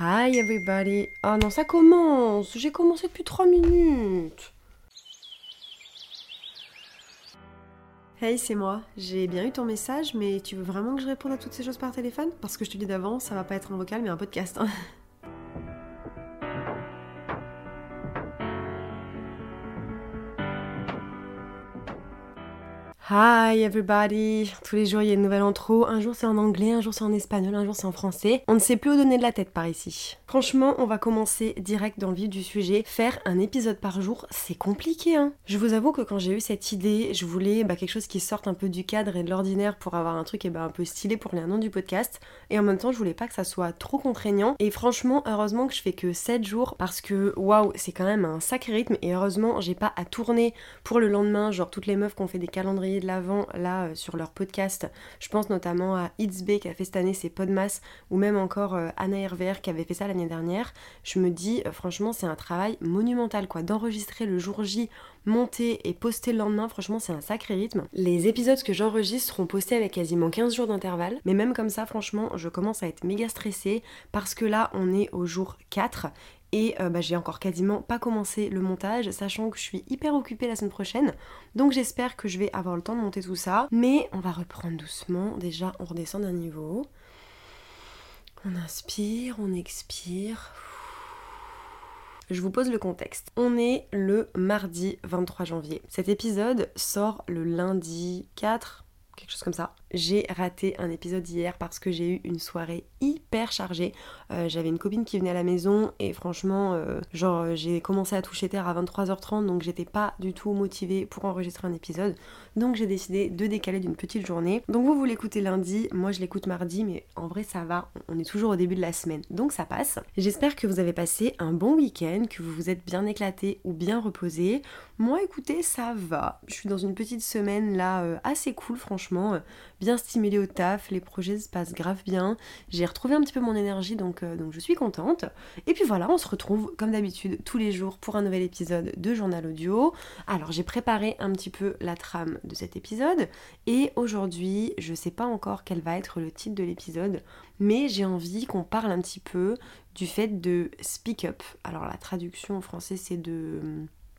Hi everybody. Ah non, ça commence. J'ai commencé depuis 3 minutes. Hey, c'est moi. J'ai bien eu ton message, mais tu veux vraiment que je réponde à toutes ces choses par téléphone? Parce que je te dis d'avance, ça va pas être un vocal, mais un podcast. Hi everybody Tous les jours il y a une nouvelle intro, un jour c'est en anglais, un jour c'est en espagnol, un jour c'est en français. On ne sait plus où donner de la tête par ici. Franchement, on va commencer direct dans le vif du sujet. Faire un épisode par jour, c'est compliqué hein. Je vous avoue que quand j'ai eu cette idée, je voulais bah, quelque chose qui sorte un peu du cadre et de l'ordinaire pour avoir un truc eh ben, un peu stylé pour les noms du podcast. Et en même temps, je voulais pas que ça soit trop contraignant. Et franchement, heureusement que je fais que 7 jours parce que waouh, c'est quand même un sacré rythme. Et heureusement, j'ai pas à tourner pour le lendemain, genre toutes les meufs qui ont fait des calendriers de l'avant là euh, sur leur podcast. Je pense notamment à Bay qui a fait cette année ses Podmas ou même encore euh, Anna RVR qui avait fait ça l'année dernière. Je me dis euh, franchement c'est un travail monumental quoi d'enregistrer le jour J, monter et poster le lendemain, franchement c'est un sacré rythme. Les épisodes que j'enregistre seront postés avec quasiment 15 jours d'intervalle, mais même comme ça franchement je commence à être méga stressée parce que là on est au jour 4 et euh, bah, j'ai encore quasiment pas commencé le montage, sachant que je suis hyper occupée la semaine prochaine. Donc j'espère que je vais avoir le temps de monter tout ça. Mais on va reprendre doucement. Déjà, on redescend d'un niveau. On inspire, on expire. Je vous pose le contexte. On est le mardi 23 janvier. Cet épisode sort le lundi 4, quelque chose comme ça. J'ai raté un épisode hier parce que j'ai eu une soirée hyper chargée. Euh, J'avais une copine qui venait à la maison et franchement, euh, genre euh, j'ai commencé à toucher terre à 23h30 donc j'étais pas du tout motivée pour enregistrer un épisode. Donc j'ai décidé de décaler d'une petite journée. Donc vous vous l'écoutez lundi, moi je l'écoute mardi, mais en vrai ça va, on est toujours au début de la semaine, donc ça passe. J'espère que vous avez passé un bon week-end, que vous vous êtes bien éclaté ou bien reposé. Moi écoutez, ça va. Je suis dans une petite semaine là assez cool franchement, bien stimulée au taf, les projets se passent grave bien. J'ai retrouvé un petit peu mon énergie donc, euh, donc je suis contente. Et puis voilà, on se retrouve comme d'habitude tous les jours pour un nouvel épisode de journal audio. Alors j'ai préparé un petit peu la trame de cet épisode et aujourd'hui, je sais pas encore quel va être le titre de l'épisode, mais j'ai envie qu'on parle un petit peu du fait de speak up. Alors la traduction en français c'est de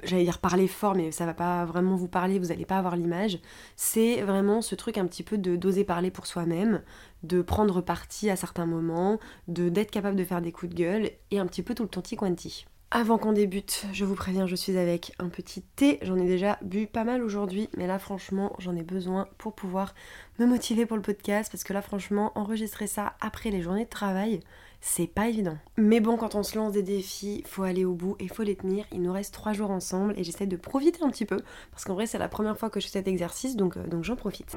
j'allais dire parler fort, mais ça va pas vraiment vous parler, vous allez pas avoir l'image. C'est vraiment ce truc un petit peu de d'oser parler pour soi-même, de prendre parti à certains moments, de d'être capable de faire des coups de gueule et un petit peu tout le tanti quanti. Avant qu'on débute, je vous préviens, je suis avec un petit thé. J'en ai déjà bu pas mal aujourd'hui, mais là franchement, j'en ai besoin pour pouvoir me motiver pour le podcast parce que là franchement, enregistrer ça après les journées de travail, c'est pas évident. Mais bon, quand on se lance des défis, faut aller au bout et faut les tenir. Il nous reste trois jours ensemble et j'essaie de profiter un petit peu parce qu'en vrai, c'est la première fois que je fais cet exercice donc, euh, j'en profite.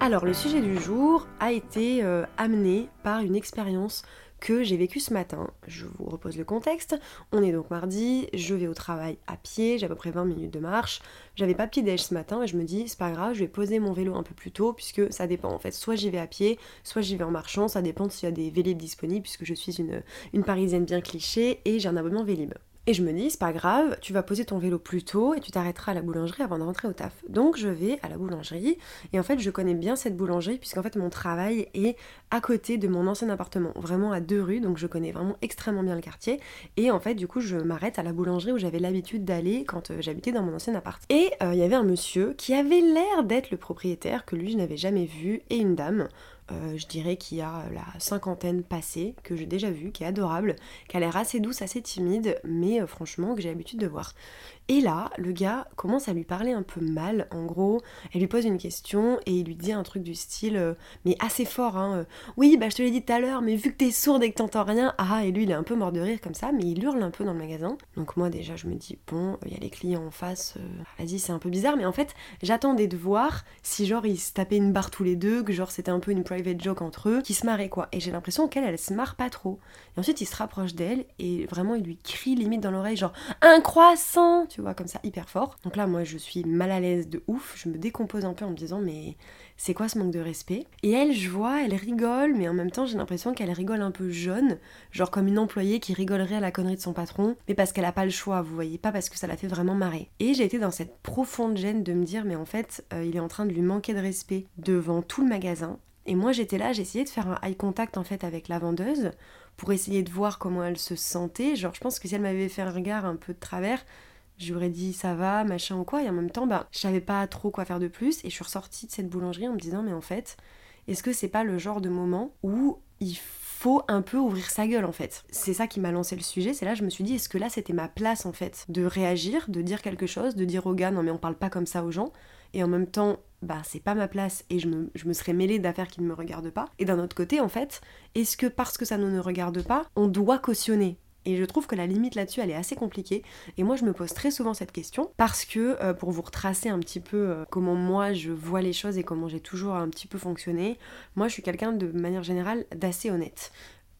Alors, le sujet du jour a été euh, amené par une expérience que j'ai vécue ce matin. Je vous repose le contexte. On est donc mardi, je vais au travail à pied, j'ai à peu près 20 minutes de marche. J'avais pas petit déj ce matin et je me dis c'est pas grave, je vais poser mon vélo un peu plus tôt puisque ça dépend en fait. Soit j'y vais à pied, soit j'y vais en marchant, ça dépend s'il y a des vélib disponibles puisque je suis une, une parisienne bien cliché et j'ai un abonnement vélib. Et je me dis, c'est pas grave, tu vas poser ton vélo plus tôt et tu t'arrêteras à la boulangerie avant de rentrer au taf. Donc je vais à la boulangerie et en fait je connais bien cette boulangerie puisqu'en fait mon travail est à côté de mon ancien appartement, vraiment à deux rues, donc je connais vraiment extrêmement bien le quartier. Et en fait du coup je m'arrête à la boulangerie où j'avais l'habitude d'aller quand euh, j'habitais dans mon ancien appart. Et euh, il y avait un monsieur qui avait l'air d'être le propriétaire, que lui je n'avais jamais vu, et une dame. Euh, je dirais qu'il y a la cinquantaine passée, que j'ai déjà vue, qui est adorable, qui a l'air assez douce, assez timide, mais euh, franchement que j'ai l'habitude de voir. Et là, le gars commence à lui parler un peu mal, en gros, elle lui pose une question et il lui dit un truc du style, euh, mais assez fort, hein, euh, oui, bah je te l'ai dit tout à l'heure, mais vu que t'es sourde et que t'entends rien, ah, et lui il est un peu mort de rire comme ça, mais il hurle un peu dans le magasin. Donc moi déjà je me dis, bon, il y a les clients en face, euh, vas-y, c'est un peu bizarre, mais en fait, j'attendais de voir si genre ils se tapaient une barre tous les deux, que genre c'était un peu une private joke entre eux, qui se marraient quoi. Et j'ai l'impression qu'elle, elle se marre pas trop. Et ensuite il se rapproche d'elle et vraiment il lui crie limite dans l'oreille, genre, un croissant, comme ça, hyper fort. Donc là, moi, je suis mal à l'aise de ouf, je me décompose un peu en me disant, mais c'est quoi ce manque de respect? Et elle, je vois, elle rigole, mais en même temps, j'ai l'impression qu'elle rigole un peu jaune, genre comme une employée qui rigolerait à la connerie de son patron, mais parce qu'elle a pas le choix, vous voyez, pas parce que ça la fait vraiment marrer. Et j'ai été dans cette profonde gêne de me dire, mais en fait, euh, il est en train de lui manquer de respect devant tout le magasin, Et moi j'étais là, j'essayais de faire un eye contact en fait avec la vendeuse pour essayer de voir comment elle se sentait. Genre je pense que si elle m'avait fait un regard un peu de travers, j'aurais dit ça va, machin ou quoi. Et en même temps, bah, je savais pas trop quoi faire de plus. Et je suis ressortie de cette boulangerie en me disant, mais en fait, est-ce que c'est pas le genre de moment où il faut un peu ouvrir sa gueule en fait? C'est ça qui m'a lancé le sujet, c'est là je me suis dit est-ce que là c'était ma place en fait de réagir, de dire quelque chose, de dire aux gars non mais on parle pas comme ça aux gens et en même temps bah c'est pas ma place et je me, je me serais mêlée d'affaires qui ne me regardent pas? Et d'un autre côté en fait, est-ce que parce que ça ne nous regarde pas, on doit cautionner? Et je trouve que la limite là-dessus, elle est assez compliquée. Et moi, je me pose très souvent cette question parce que, euh, pour vous retracer un petit peu euh, comment moi je vois les choses et comment j'ai toujours un petit peu fonctionné, moi je suis quelqu'un de manière générale d'assez honnête.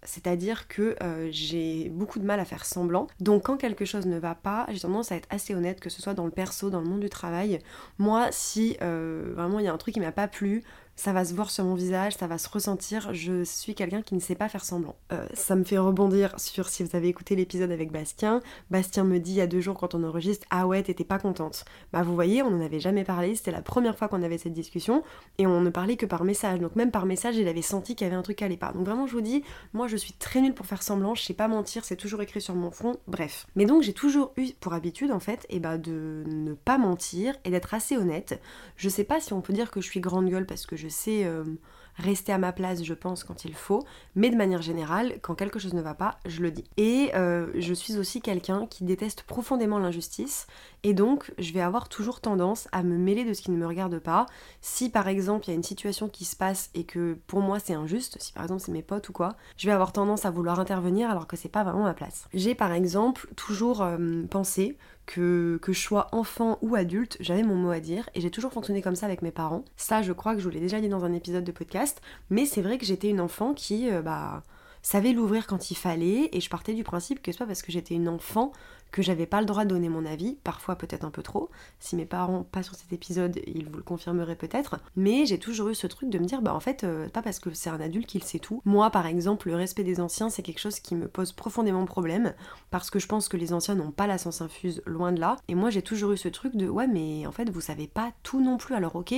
C'est-à-dire que euh, j'ai beaucoup de mal à faire semblant. Donc quand quelque chose ne va pas, j'ai tendance à être assez honnête, que ce soit dans le perso, dans le monde du travail. Moi, si vraiment il y a un truc qui m'a pas plu, ça va se voir sur mon visage, ça va se ressentir, je suis quelqu'un qui ne sait pas faire semblant. Euh, ça me fait rebondir sur si vous avez écouté l'épisode avec Bastien. Bastien me dit il y a deux jours quand on enregistre Ah ouais, t'étais pas contente. Bah vous voyez, on n'en avait jamais parlé, c'était la première fois qu'on avait cette discussion et on ne parlait que par message. Donc même par message, il avait senti qu'il y avait un truc qui allait pas. Donc vraiment, je vous dis, moi je suis très nulle pour faire semblant, je sais pas mentir, c'est toujours écrit sur mon front, bref. Mais donc j'ai toujours eu pour habitude en fait, et bah de ne pas mentir et d'être assez honnête. Je sais pas si on peut dire que je suis grande gueule parce que je je sais euh, rester à ma place, je pense, quand il faut, mais de manière générale, quand quelque chose ne va pas, je le dis. Et euh, je suis aussi quelqu'un qui déteste profondément l'injustice, et donc je vais avoir toujours tendance à me mêler de ce qui ne me regarde pas. Si par exemple il y a une situation qui se passe et que pour moi c'est injuste, si par exemple c'est mes potes ou quoi, je vais avoir tendance à vouloir intervenir alors que c'est pas vraiment ma place. J'ai par exemple toujours euh, pensé que, que je sois enfant ou adulte, j'avais mon mot à dire et j'ai toujours fonctionné comme ça avec mes parents. Ça, je crois que je vous l'ai déjà dit dans un épisode de podcast, mais c'est vrai que j'étais une enfant qui, euh, bah, savait l'ouvrir quand il fallait et je partais du principe que c'est pas parce que j'étais une enfant que j'avais pas le droit de donner mon avis, parfois peut-être un peu trop. Si mes parents passent sur cet épisode, ils vous le confirmeraient peut-être. Mais j'ai toujours eu ce truc de me dire, bah en fait, euh, pas parce que c'est un adulte qu'il sait tout. Moi, par exemple, le respect des anciens, c'est quelque chose qui me pose profondément problème, parce que je pense que les anciens n'ont pas la science infuse, loin de là. Et moi, j'ai toujours eu ce truc de, ouais, mais en fait, vous savez pas tout non plus, alors ok,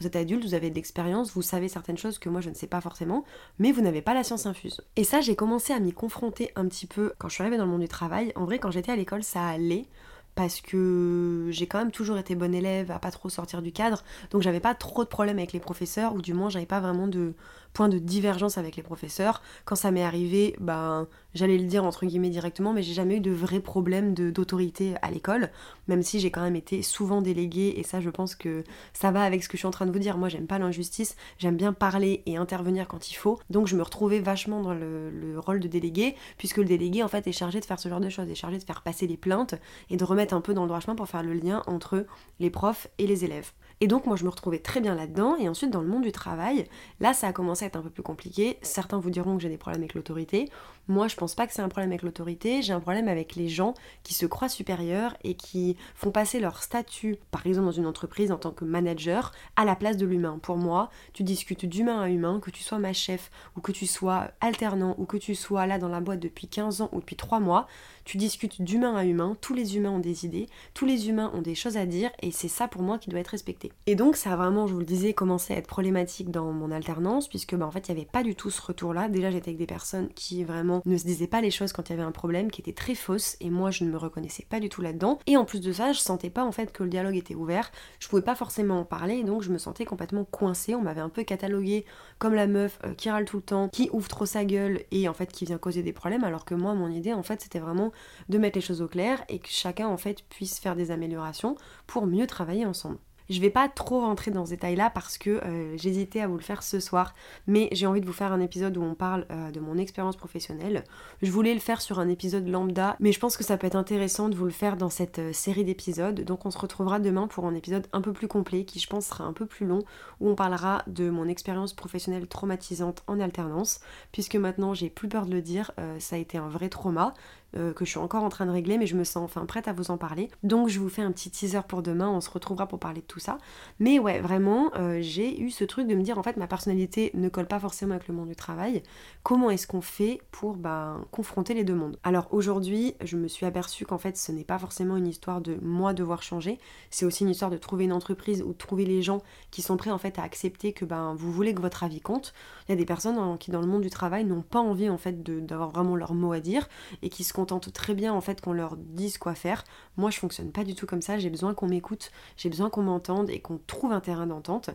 vous êtes adulte, vous avez de l'expérience, vous savez certaines choses que moi je ne sais pas forcément, mais vous n'avez pas la science infuse. Et ça, j'ai commencé à m'y confronter un petit peu quand je suis arrivée dans le monde du travail. En vrai, quand j'étais à l'école, ça allait parce que j'ai quand même toujours été bonne élève à pas trop sortir du cadre, donc j'avais pas trop de problèmes avec les professeurs, ou du moins j'avais pas vraiment de point de divergence avec les professeurs. Quand ça m'est arrivé, ben j'allais le dire entre guillemets directement, mais j'ai jamais eu de vrai problème d'autorité à l'école, même si j'ai quand même été souvent déléguée, et ça je pense que ça va avec ce que je suis en train de vous dire. Moi j'aime pas l'injustice, j'aime bien parler et intervenir quand il faut, donc je me retrouvais vachement dans le, le rôle de délégué, puisque le délégué en fait est chargé de faire ce genre de choses, est chargé de faire passer les plaintes et de remettre un peu dans le droit chemin pour faire le lien entre les profs et les élèves. Et donc moi je me retrouvais très bien là-dedans et ensuite dans le monde du travail, là ça a commencé à être un peu plus compliqué. Certains vous diront que j'ai des problèmes avec l'autorité. Moi je pense pas que c'est un problème avec l'autorité, j'ai un problème avec les gens qui se croient supérieurs et qui font passer leur statut, par exemple dans une entreprise en tant que manager, à la place de l'humain. Pour moi, tu discutes d'humain à humain, que tu sois ma chef ou que tu sois alternant ou que tu sois là dans la boîte depuis 15 ans ou depuis 3 mois, tu discutes d'humain à humain, tous les humains ont des idées, tous les humains ont des choses à dire et c'est ça pour moi qui doit être respecté. Et donc ça a vraiment, je vous le disais, commencé à être problématique dans mon alternance, puisque bah, en fait il n'y avait pas du tout ce retour-là. Déjà j'étais avec des personnes qui vraiment ne se disaient pas les choses quand il y avait un problème, qui étaient très fausses, et moi je ne me reconnaissais pas du tout là-dedans. Et en plus de ça, je sentais pas en fait que le dialogue était ouvert, je pouvais pas forcément en parler, donc je me sentais complètement coincée. On m'avait un peu catalogué comme la meuf euh, qui râle tout le temps, qui ouvre trop sa gueule et en fait qui vient causer des problèmes, alors que moi mon idée en fait c'était vraiment de mettre les choses au clair et que chacun en fait puisse faire des améliorations pour mieux travailler ensemble. Je vais pas trop rentrer dans ce détail-là parce que euh, j'hésitais à vous le faire ce soir, mais j'ai envie de vous faire un épisode où on parle euh, de mon expérience professionnelle. Je voulais le faire sur un épisode lambda, mais je pense que ça peut être intéressant de vous le faire dans cette euh, série d'épisodes. Donc on se retrouvera demain pour un épisode un peu plus complet, qui je pense sera un peu plus long, où on parlera de mon expérience professionnelle traumatisante en alternance, puisque maintenant j'ai plus peur de le dire, ça a été un vrai trauma. Euh, que je suis encore en train de régler, mais je me sens enfin prête à vous en parler. Donc je vous fais un petit teaser pour demain, on se retrouvera pour parler de tout ça. Mais ouais, vraiment, euh, j'ai eu ce truc de me dire en fait ma personnalité ne colle pas forcément avec le monde du travail. Comment est-ce qu'on fait pour ben, confronter les deux mondes? Alors aujourd'hui, je me suis aperçue qu'en fait ce n'est pas forcément une histoire de moi devoir changer, c'est aussi une histoire de trouver une entreprise ou de trouver les gens qui sont prêts en fait à accepter que ben vous voulez que votre avis compte. Il y a des personnes qui dans le monde du travail n'ont pas envie en fait d'avoir vraiment leur mot à dire et qui se très bien en fait qu'on leur dise quoi faire. Moi je fonctionne pas du tout comme ça, j'ai besoin qu'on m'écoute, j'ai besoin qu'on m'entende et qu'on trouve un terrain d'entente.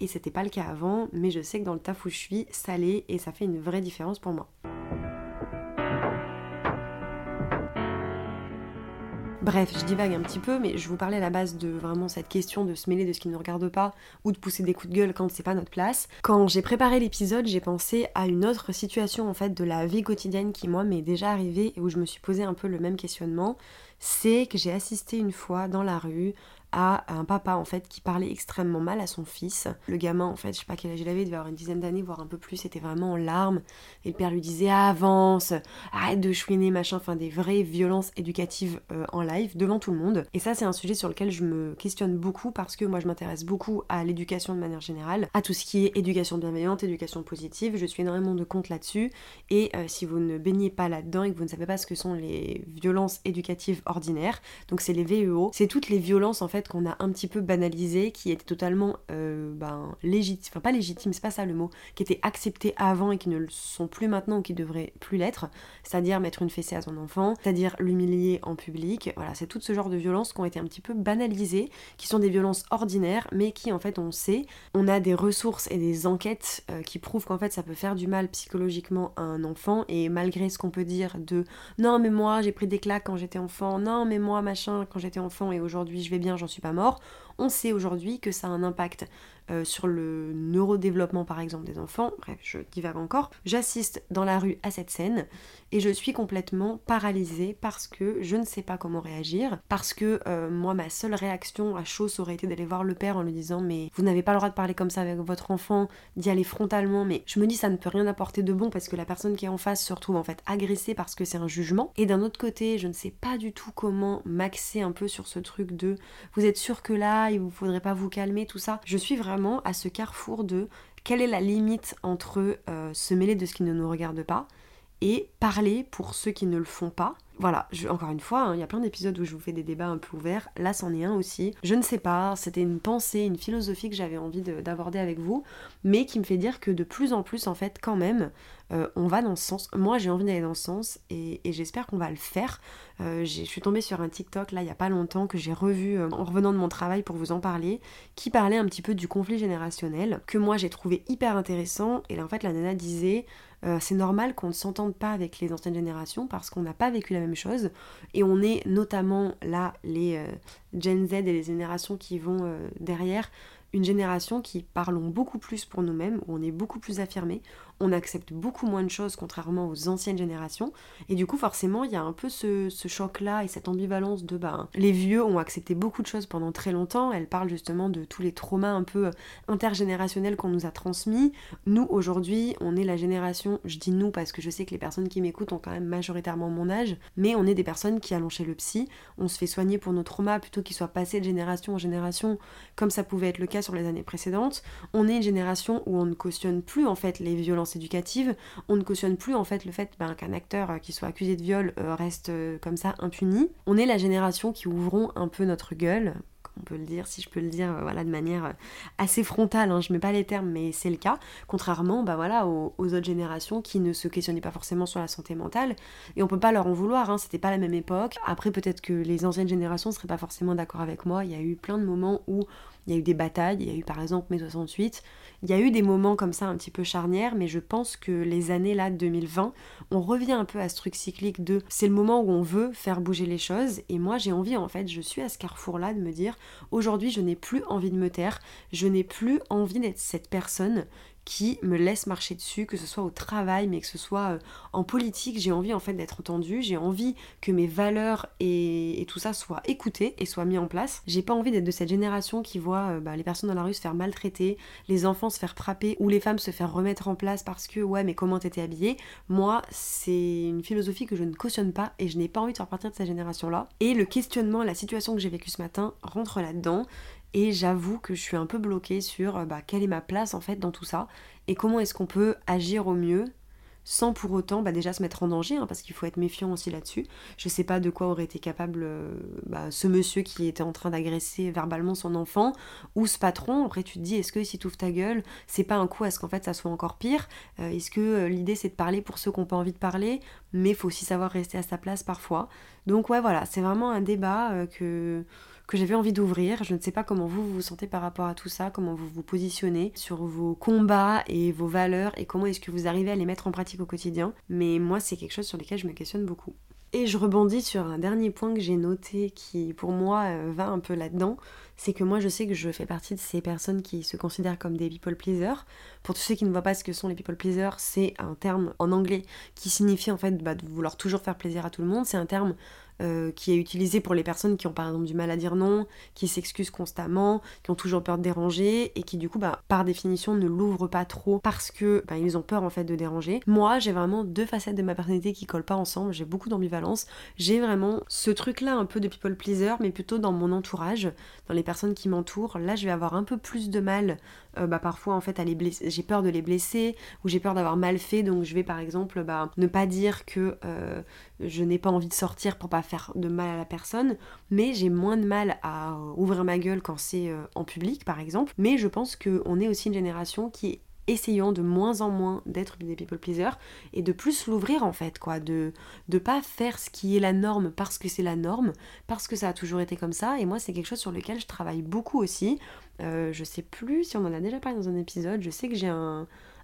Et c'était pas le cas avant, mais je sais que dans le taf où je suis, ça l'est et ça fait une vraie différence pour moi. Bref, je divague un petit peu, mais je vous parlais à la base de vraiment cette question de se mêler de ce qui ne nous regarde pas ou de pousser des coups de gueule quand c'est pas notre place. Quand j'ai préparé l'épisode, j'ai pensé à une autre situation en fait de la vie quotidienne qui moi m'est déjà arrivée et où je me suis posé un peu le même questionnement. C'est que j'ai assisté une fois dans la rue à un papa en fait qui parlait extrêmement mal à son fils. Le gamin en fait, je sais pas quel âge il avait, il devait avoir une dizaine d'années, voire un peu plus, était vraiment en larmes. Et le père lui disait avance, arrête de chouiner, machin, enfin des vraies violences éducatives euh, en live devant tout le monde. Et ça c'est un sujet sur lequel je me questionne beaucoup parce que moi je m'intéresse beaucoup à l'éducation de manière générale, à tout ce qui est éducation bienveillante, éducation positive. Je suis énormément de compte là-dessus. Et euh, si vous ne baignez pas là-dedans et que vous ne savez pas ce que sont les violences éducatives ordinaires, donc c'est les VEO, c'est toutes les violences en fait qu'on a un petit peu banalisé, qui était totalement euh, ben, légitime, enfin pas légitime, c'est pas ça le mot, qui étaient acceptés avant et qui ne le sont plus maintenant ou qui devraient plus l'être, c'est-à-dire mettre une fessée à son enfant, c'est-à-dire l'humilier en public, voilà, c'est tout ce genre de violences qui ont été un petit peu banalisées, qui sont des violences ordinaires, mais qui en fait on sait, on a des ressources et des enquêtes euh, qui prouvent qu'en fait ça peut faire du mal psychologiquement à un enfant, et malgré ce qu'on peut dire de non mais moi j'ai pris des claques quand j'étais enfant, non mais moi machin quand j'étais enfant et aujourd'hui je vais bien, j'en suis pas mort, on sait aujourd'hui que ça a un impact euh, sur le neurodéveloppement par exemple des enfants, bref, je divague encore. J'assiste dans la rue à cette scène et je suis complètement paralysée parce que je ne sais pas comment réagir, parce que euh, moi ma seule réaction à chaud aurait été d'aller voir le père en lui disant mais vous n'avez pas le droit de parler comme ça avec votre enfant, d'y aller frontalement, mais je me dis ça ne peut rien apporter de bon parce que la personne qui est en face se retrouve en fait agressée parce que c'est un jugement. Et d'un autre côté, je ne sais pas du tout comment m'axer un peu sur ce truc de vous êtes sûr que là il vous faudrait pas vous calmer, tout ça. Je suis vraiment à ce carrefour de quelle est la limite entre euh, se mêler de ce qui ne nous regarde pas et parler pour ceux qui ne le font pas. Voilà, encore une fois, hein, il y a plein d'épisodes où je vous fais des débats un peu ouverts. Là, c'en est un aussi. Je ne sais pas, c'était une pensée, une philosophie que j'avais envie d'aborder avec vous, mais qui me fait dire que de plus en plus, en fait, quand même, euh, on va dans ce sens. Moi, j'ai envie d'aller dans ce sens et, j'espère qu'on va le faire. Euh, je suis tombée sur un TikTok là il y a pas longtemps que j'ai revu euh, en revenant de mon travail pour vous en parler, qui parlait un petit peu du conflit générationnel, que moi j'ai trouvé hyper intéressant. Et là, en fait, la nana disait c'est normal qu'on ne s'entende pas avec les anciennes générations parce qu'on n'a pas vécu la même chose. Et on est notamment là, les Gen Z et les générations qui vont derrière, une génération qui parlons beaucoup plus pour nous-mêmes, où on est beaucoup plus affirmé, on accepte beaucoup moins de choses contrairement aux anciennes générations. Et du coup, forcément, il y a un peu ce, choc-là et cette ambivalence de ben, les vieux ont accepté beaucoup de choses pendant très longtemps. Elle parle justement de tous les traumas un peu intergénérationnels qu'on nous a transmis. Nous, aujourd'hui, on est la génération, je dis nous parce que je sais que les personnes qui m'écoutent ont quand même majoritairement mon âge, mais on est des personnes qui allons chez le psy, on se fait soigner pour nos traumas plutôt qu'ils soient passés de génération en génération, comme ça pouvait être le cas sur les années précédentes. On est une génération où on ne cautionne plus en fait les violences éducative, on ne cautionne plus en fait le fait ben, qu'un acteur euh, qui soit accusé de viol euh, reste euh, comme ça impuni. On est la génération qui ouvrons un peu notre gueule, on peut le dire, si je peux le dire, voilà, de manière assez frontale. Hein, je mets pas les termes, mais c'est le cas. Contrairement, bah aux, autres générations qui ne se questionnaient pas forcément sur la santé mentale, et on peut pas leur en vouloir. Hein, c'était pas la même époque. Après, peut-être que les anciennes générations seraient pas forcément d'accord avec moi. Il y a eu plein de moments où il y a eu des batailles. Il y a eu par exemple mai 68. Il y a eu des moments comme ça un petit peu charnières, mais je pense que les années là 2020, on revient un peu à ce truc cyclique de c'est le moment où on veut faire bouger les choses. Et moi j'ai envie en fait, je suis à ce carrefour là de me dire aujourd'hui je n'ai plus envie de me taire, je n'ai plus envie d'être cette personne qui me laisse marcher dessus, que ce soit au travail, mais que ce soit euh, en politique. J'ai envie en fait d'être entendue, j'ai envie que mes valeurs et, tout ça soient écoutées et soient mis en place. J'ai pas envie d'être de cette génération qui voit euh, bah, les personnes dans la rue se faire maltraiter, les enfants se faire frapper ou les femmes se faire remettre en place parce que ouais mais comment t'étais habillée? Moi c'est une philosophie que je ne cautionne pas et je n'ai pas envie de faire partir de cette génération là. Et le questionnement, la situation que j'ai vécue ce matin rentre là-dedans. Et j'avoue que je suis un peu bloquée sur euh, bah, quelle est ma place en fait dans tout ça et comment est-ce qu'on peut agir au mieux sans pour autant bah, déjà se mettre en danger, hein, parce qu'il faut être méfiant aussi là-dessus. Je sais pas de quoi aurait été capable euh, bah, ce monsieur qui était en train d'agresser verbalement son enfant, ou ce patron. Après, tu te dis, est-ce que si tu ouvres ta gueule, c'est pas un coup à ce qu'en fait ça soit encore pire? Euh, Est-ce que l'idée c'est de parler pour ceux qui n'ont pas envie de parler, mais faut aussi savoir rester à sa place parfois. Donc, ouais, voilà, c'est vraiment un débat que que j'avais envie d'ouvrir. Je ne sais pas comment vous vous sentez par rapport à tout ça, comment vous vous positionnez sur vos combats et vos valeurs et comment est-ce que vous arrivez à les mettre en pratique au quotidien. Mais moi, c'est quelque chose sur lequel je me questionne beaucoup. Et je rebondis sur un dernier point que j'ai noté qui pour moi euh, va un peu là-dedans, c'est que moi je sais que je fais partie de ces personnes qui se considèrent comme des people pleasers. Pour tous ceux qui ne voient pas ce que sont les people pleasers, c'est un terme en anglais qui signifie en fait bah, de vouloir toujours faire plaisir à tout le monde. C'est un terme euh, qui est utilisé pour les personnes qui ont par exemple du mal à dire non, qui s'excusent constamment, qui ont toujours peur de déranger et qui du coup bah, par définition ne l'ouvrent pas trop parce que bah, ils ont peur en fait de déranger. Moi j'ai vraiment deux facettes de ma personnalité qui collent pas ensemble, j'ai beaucoup d'ambivalence, j'ai vraiment ce truc là un peu de people pleaser mais plutôt dans mon entourage, dans les personnes qui m'entourent. Là je vais avoir un peu plus de mal euh, bah, parfois en fait à les blesser, j'ai peur de les blesser ou j'ai peur d'avoir mal fait. Donc je vais par exemple bah, ne pas dire que euh, je n'ai pas envie de sortir pour pas faire de mal à la personne. Mais j'ai moins de mal à ouvrir ma gueule quand c'est euh, en public par exemple. Mais je pense qu'on est aussi une génération qui est essayant de moins en moins d'être des people pleasers et de plus l'ouvrir en fait quoi. De de pas faire ce qui est la norme parce que c'est la norme parce que ça a toujours été comme ça. Et moi c'est quelque chose sur lequel je travaille beaucoup aussi euh, je sais plus si on en a déjà parlé dans un épisode je sais que j'ai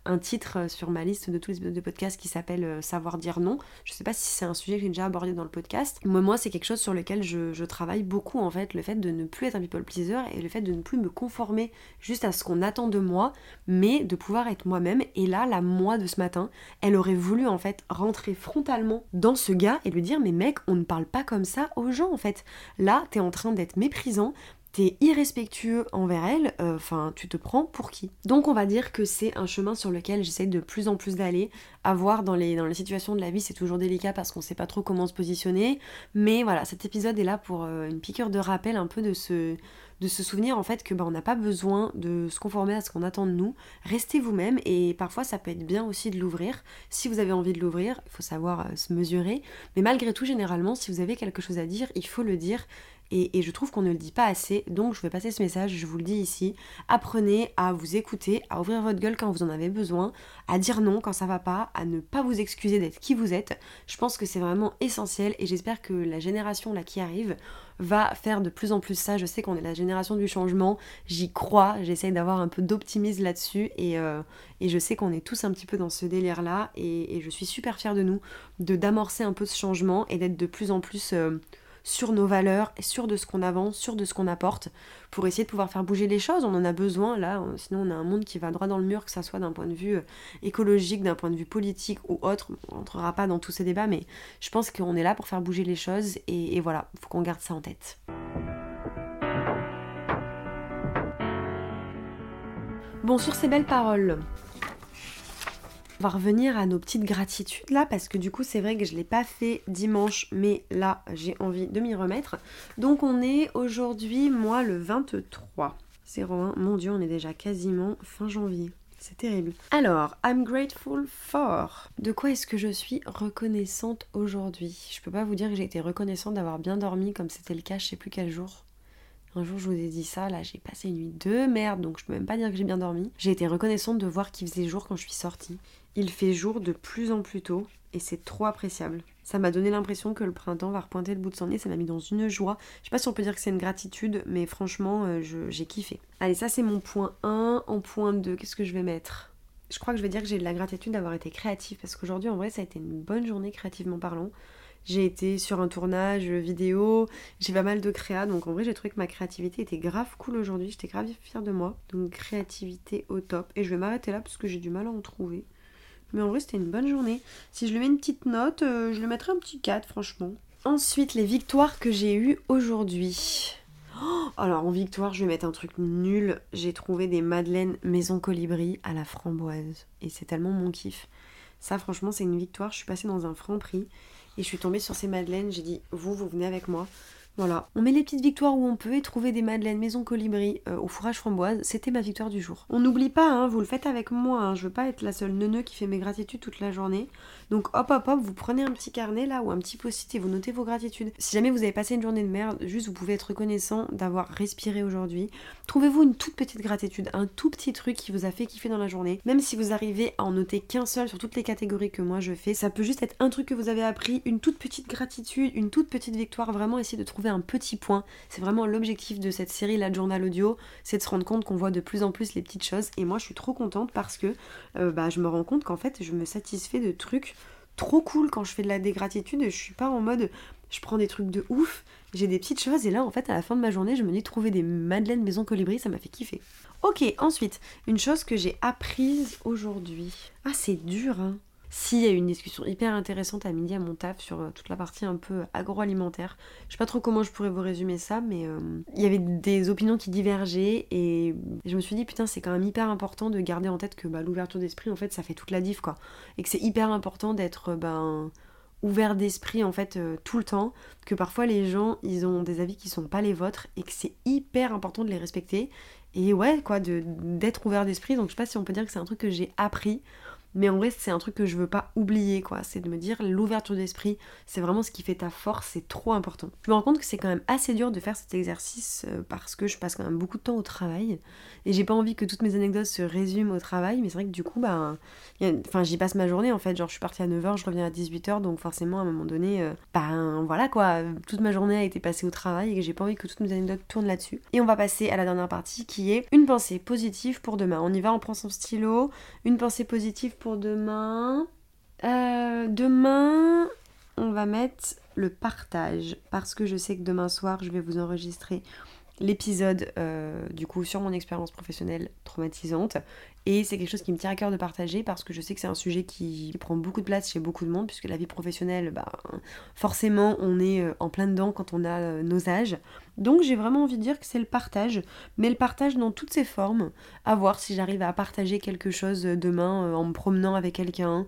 un titre euh, sur ma liste de tous les de podcasts qui s'appelle euh, Savoir dire non. Je sais pas si c'est un sujet que j'ai déjà abordé dans le podcast. Mais moi, c'est quelque chose sur lequel je, travaille beaucoup en fait, le fait de ne plus être un people pleaser et le fait de ne plus me conformer juste à ce qu'on attend de moi, mais de pouvoir être moi-même. Et là, la moi de ce matin, elle aurait voulu en fait rentrer frontalement dans ce gars et lui dire mais mec, on ne parle pas comme ça aux gens en fait. Là, t'es en train d'être méprisant, t'es irrespectueux envers elle, euh, enfin tu te prends pour qui? Donc on va dire que c'est un chemin sur lequel j'essaie de plus en plus d'aller. À voir dans les, dans les situations de la vie, c'est toujours délicat parce qu'on sait pas trop comment se positionner. Mais voilà, cet épisode est là pour euh, une piqûre de rappel un peu de ce de se souvenir en fait que bah, on n'a pas besoin de se conformer à ce qu'on attend de nous. Restez vous-même et parfois ça peut être bien aussi de l'ouvrir. Si vous avez envie de l'ouvrir, il faut savoir euh, se mesurer. Mais malgré tout, généralement, si vous avez quelque chose à dire, il faut le dire. Et, je trouve qu'on ne le dit pas assez, donc je vais passer ce message, je vous le dis ici. Apprenez à vous écouter, à ouvrir votre gueule quand vous en avez besoin, à dire non quand ça va pas, à ne pas vous excuser d'être qui vous êtes. Je pense que c'est vraiment essentiel et j'espère que la génération là qui arrive va faire de plus en plus ça. Je sais qu'on est la génération du changement, j'y crois, j'essaye d'avoir un peu d'optimisme là-dessus et, euh, je sais qu'on est tous un petit peu dans ce délire là et, je suis super fière de nous, de d'amorcer un peu ce changement et d'être de plus en plus... Euh, sur nos valeurs, et sur de ce qu'on avance, sur de ce qu'on apporte, pour essayer de pouvoir faire bouger les choses. On en a besoin là, sinon on a un monde qui va droit dans le mur, que ça soit d'un point de vue euh, écologique, d'un point de vue politique ou autre. On rentrera pas dans tous ces débats, mais je pense qu'on est là pour faire bouger les choses et, et voilà, faut qu'on garde ça en tête. Bon, sur ces belles paroles, on va revenir à nos petites gratitudes là parce que du coup c'est vrai que je l'ai pas fait dimanche mais là j'ai envie de m'y remettre. Donc on est aujourd'hui moi le 23 01. Mon dieu on est déjà quasiment fin janvier. C'est terrible. Alors, I'm grateful for. De quoi est-ce que je suis reconnaissante aujourd'hui? Je peux pas vous dire que j'ai été reconnaissante d'avoir bien dormi comme c'était le cas je sais plus quel jour. Un jour, je vous ai dit ça, là, j'ai passé une nuit de merde, donc je peux même pas dire que j'ai bien dormi. J'ai été reconnaissante de voir qu'il faisait jour quand je suis sortie. Il fait jour de plus en plus tôt et c'est trop appréciable. Ça m'a donné l'impression que le printemps va repointer le bout de son nez, ça m'a mis dans une joie. Je sais pas si on peut dire que c'est une gratitude, mais franchement, euh, j'ai kiffé. Allez, ça c'est mon point 1. En point 2, qu'est-ce que je vais mettre? Je crois que je vais dire que j'ai de la gratitude d'avoir été créative, parce qu'aujourd'hui en vrai ça a été une bonne journée créativement parlant. J'ai été sur un tournage vidéo, j'ai pas mal de créa, donc en vrai j'ai trouvé que ma créativité était grave cool aujourd'hui, j'étais grave fière de moi. Donc créativité au top. Et je vais m'arrêter là parce que j'ai du mal à en trouver. Mais en vrai c'était une bonne journée. Si je lui mets une petite note, euh, je lui mettrai un petit 4 franchement. Ensuite les victoires que j'ai eues aujourd'hui. Oh, alors en victoire, je vais mettre un truc nul. J'ai trouvé des madeleines maison colibri à la framboise. Et c'est tellement mon kiff. Ça, franchement, c'est une victoire. Je suis passée dans un franc prix et je suis tombée sur ces madeleines. J'ai dit, vous, vous venez avec moi. Voilà, on met les petites victoires où on peut et trouver des madeleines maison colibri euh, au fourrage framboise, c'était ma victoire du jour. On n'oublie pas, hein, vous le faites avec moi, hein, je veux pas être la seule neuneu qui fait mes gratitudes toute la journée. Donc hop hop hop, vous prenez un petit carnet là ou un petit post-it et vous notez vos gratitudes. Si jamais vous avez passé une journée de merde, juste vous pouvez être reconnaissant d'avoir respiré aujourd'hui. Trouvez-vous une toute petite gratitude, un tout petit truc qui vous a fait kiffer dans la journée? Même si vous arrivez à en noter qu'un seul sur toutes les catégories que moi je fais, ça peut juste être un truc que vous avez appris, une toute petite gratitude, une toute petite victoire, vraiment essayer de trouver un petit point. C'est vraiment l'objectif de cette série, la journal audio, c'est de se rendre compte qu'on voit de plus en plus les petites choses. Et moi, je suis trop contente parce que euh, bah, je me rends compte qu'en fait, je me satisfais de trucs trop cool quand je fais de la dégratitude. Je suis pas en mode je prends des trucs de ouf, j'ai des petites choses et là en fait à la fin de ma journée je me dis trouver des madeleines maison colibri ça m'a fait kiffer. Ok ensuite une chose que j'ai apprise aujourd'hui. Ah c'est dur hein. S'il y a eu une discussion hyper intéressante à midi à mon taf sur euh, toute la partie un peu agroalimentaire. Je sais pas trop comment je pourrais vous résumer ça, mais euh, il y avait des opinions qui divergeaient et je me suis dit putain c'est quand même hyper important de garder en tête que bah, l'ouverture d'esprit en fait ça fait toute la diff quoi. Et que c'est hyper important d'être ben ouvert d'esprit en fait euh, tout le temps, que parfois les gens ils ont des avis qui sont pas les vôtres et que c'est hyper important de les respecter. Et ouais quoi, d'être ouvert d'esprit, donc je sais pas si on peut dire que c'est un truc que j'ai appris mais en vrai, c'est un truc que je veux pas oublier, quoi. C'est de me dire, l'ouverture d'esprit, c'est vraiment ce qui fait ta force, c'est trop important. Je me rends compte que c'est quand même assez dur de faire cet exercice euh, parce que je passe quand même beaucoup de temps au travail. Et j'ai pas envie que toutes mes anecdotes se résument au travail, mais c'est vrai que du coup, bah, enfin, j'y passe ma journée en fait. Genre, je suis partie à 9h, je reviens à 18h, donc forcément, à un moment donné, ben voilà quoi, toute ma journée a été passée au travail et j'ai pas envie que toutes mes anecdotes tournent là-dessus. Et on va passer à la dernière partie qui est une pensée positive pour demain. On y va, on prend son stylo, une pensée positive pour demain. Euh, Demain, on va mettre le partage parce que je sais que demain soir, je vais vous enregistrer l'épisode euh, du coup sur mon expérience professionnelle traumatisante. Et c'est quelque chose qui me tient à cœur de partager parce que je sais que c'est un sujet qui prend beaucoup de place chez beaucoup de monde puisque la vie professionnelle bah, forcément on est euh, en plein dedans quand on a euh, nos âges. Donc j'ai vraiment envie de dire que c'est le partage mais le partage dans toutes ses formes. À voir si j'arrive à partager quelque chose demain en me promenant avec quelqu'un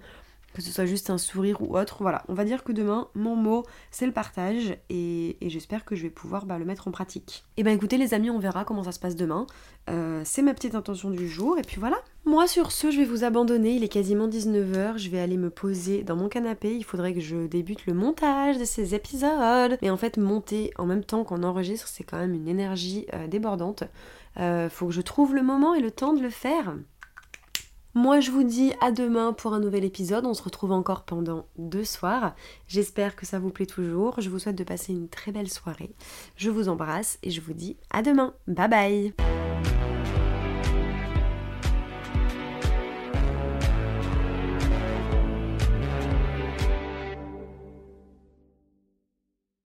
que ce soit juste un sourire ou autre. Voilà, on va dire que demain, mon mot, c'est le partage et, j'espère que je vais pouvoir bah, le mettre en pratique. Et eh ben écoutez les amis, on verra comment ça se passe demain. Euh, c'est ma petite intention du jour et puis voilà. Moi sur ce, je vais vous abandonner, il est quasiment 19h, je vais aller me poser dans mon canapé, il faudrait que je débute le montage de ces épisodes. Mais en fait, monter en même temps qu'on enregistre, c'est quand même une énergie euh, débordante. Euh, faut que je trouve le moment et le temps de le faire. Moi je vous dis à demain pour un nouvel épisode, on se retrouve encore pendant deux soirs. J'espère que ça vous plaît toujours, je vous souhaite de passer une très belle soirée. Je vous embrasse et je vous dis à demain. Bye bye